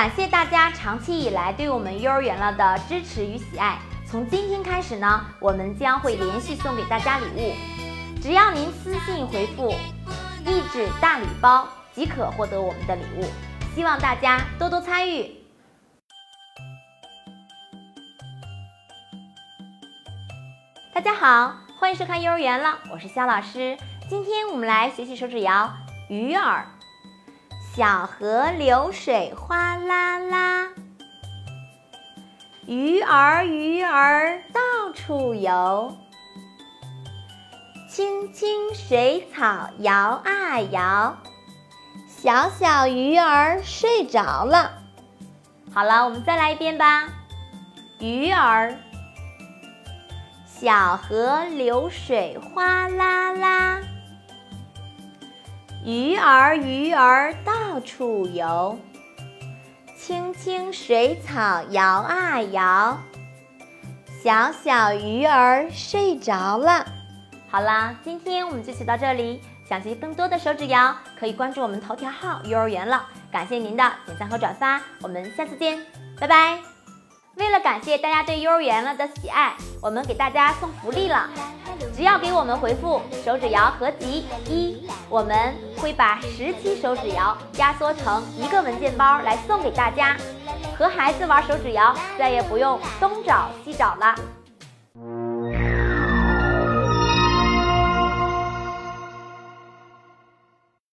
感谢大家长期以来对我们幼儿园了的支持与喜爱。从今天开始呢，我们将会连续送给大家礼物，只要您私信回复“一纸大礼包”即可获得我们的礼物。希望大家多多参与。大家好，欢迎收看幼儿园了，我是肖老师。今天我们来学习手指谣《鱼儿》。小河流水哗啦啦，鱼儿鱼儿到处游，青青水草摇啊摇，小小鱼儿睡着了。好了，我们再来一遍吧。鱼儿，小河流水哗啦啦。鱼儿鱼儿到处游，青青水草摇啊摇，小小鱼儿睡着了。好啦，今天我们就学到这里。想学更多的手指谣，可以关注我们头条号“幼儿园了”。感谢您的点赞和转发，我们下次见，拜拜。为了感谢大家对幼儿园了的喜爱，我们给大家送福利了。只要给我们回复“手指谣合集一”，我们会把十期手指谣压缩成一个文件包来送给大家。和孩子玩手指谣，再也不用东找西找了。